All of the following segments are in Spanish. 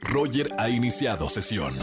Roger ha iniciado sesión.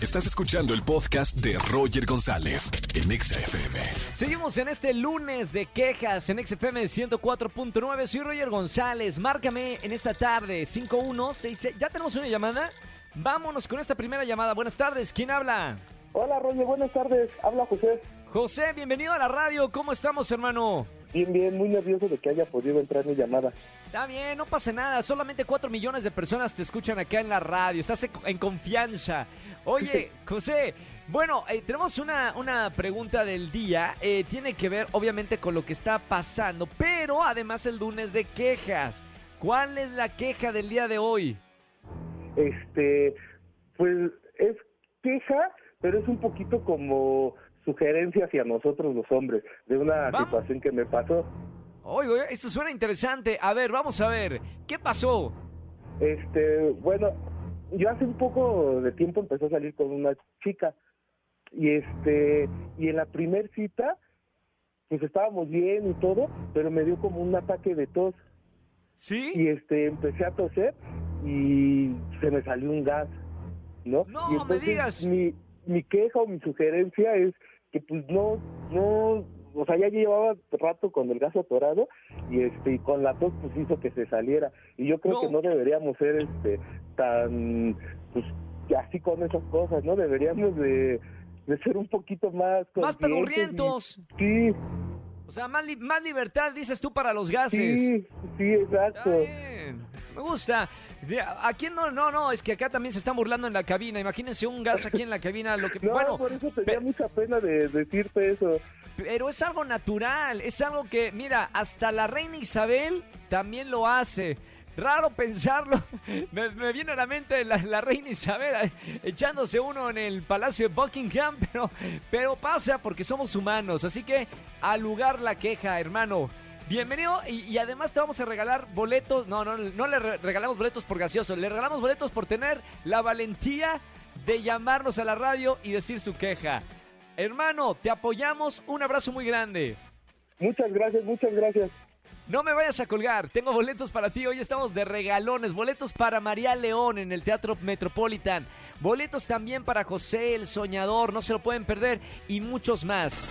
Estás escuchando el podcast de Roger González en Exa FM. Seguimos en este lunes de quejas en XFM 104.9. Soy Roger González. Márcame en esta tarde 5166. ¿Ya tenemos una llamada? Vámonos con esta primera llamada. Buenas tardes. ¿Quién habla? Hola, Roger, buenas tardes. Habla José. José, bienvenido a la radio. ¿Cómo estamos, hermano? Bien, bien, muy nervioso de que haya podido entrar mi llamada. Está bien, no pasa nada. Solamente 4 millones de personas te escuchan acá en la radio. Estás en- confianza. Oye, José, bueno, eh, tenemos una, una pregunta del día. Eh, tiene que ver, obviamente, con lo que está pasando, pero además el lunes de quejas. ¿Cuál es la queja del día de hoy? Este, pues es queja, pero es un poquito como sugerencia hacia nosotros los hombres de una Vamos. situación que me pasó. Oye, esto suena interesante. A ver, vamos a ver. ¿Qué pasó? Este, bueno, yo hace un poco de tiempo empecé a salir con una chica y este, y en la primer cita, pues estábamos bien y todo, pero me dio como un ataque de tos. ¿Sí? y este empecé a toser y se me salió un gas, ¿no? No, y me entonces digas. Mi, mi queja o mi sugerencia es que pues no, no, o sea, ya llevaba rato con el gas atorado y este y con la tos pues hizo que se saliera y yo creo No. que no deberíamos ser este tan pues así con esas cosas, ¿no? Deberíamos de, de ser un poquito más Más y- pedorrientos. Sí, O sea, más, li- más libertad, dices tú, para los gases. sí, sí, exacto. Me gusta. ¿A quién no? No, no, es que acá también se están burlando en la cabina. Imagínense un gas aquí en la cabina. Lo que, No, bueno, por eso tenía mucha pena de decirte eso. pero es algo natural. Es algo que, mira, hasta la reina Isabel también lo hace. Raro pensarlo. Me, me viene a la mente la, la reina Isabel echándose uno en el palacio de Buckingham, pero, pero pasa porque somos humanos. Así que al lugar la queja, hermano. Bienvenido y, y además te vamos a regalar boletos. No, no, no le re- regalamos boletos por gaseoso. Le regalamos boletos por tener la valentía de llamarnos a la radio y decir su queja. Hermano, te apoyamos. Un abrazo muy grande. Muchas gracias, muchas gracias. No me vayas a colgar, tengo boletos para ti. Hoy estamos de regalones. Boletos para María León en el Teatro Metropolitan. Boletos también para José el Soñador, no se lo pueden perder. Y muchos más.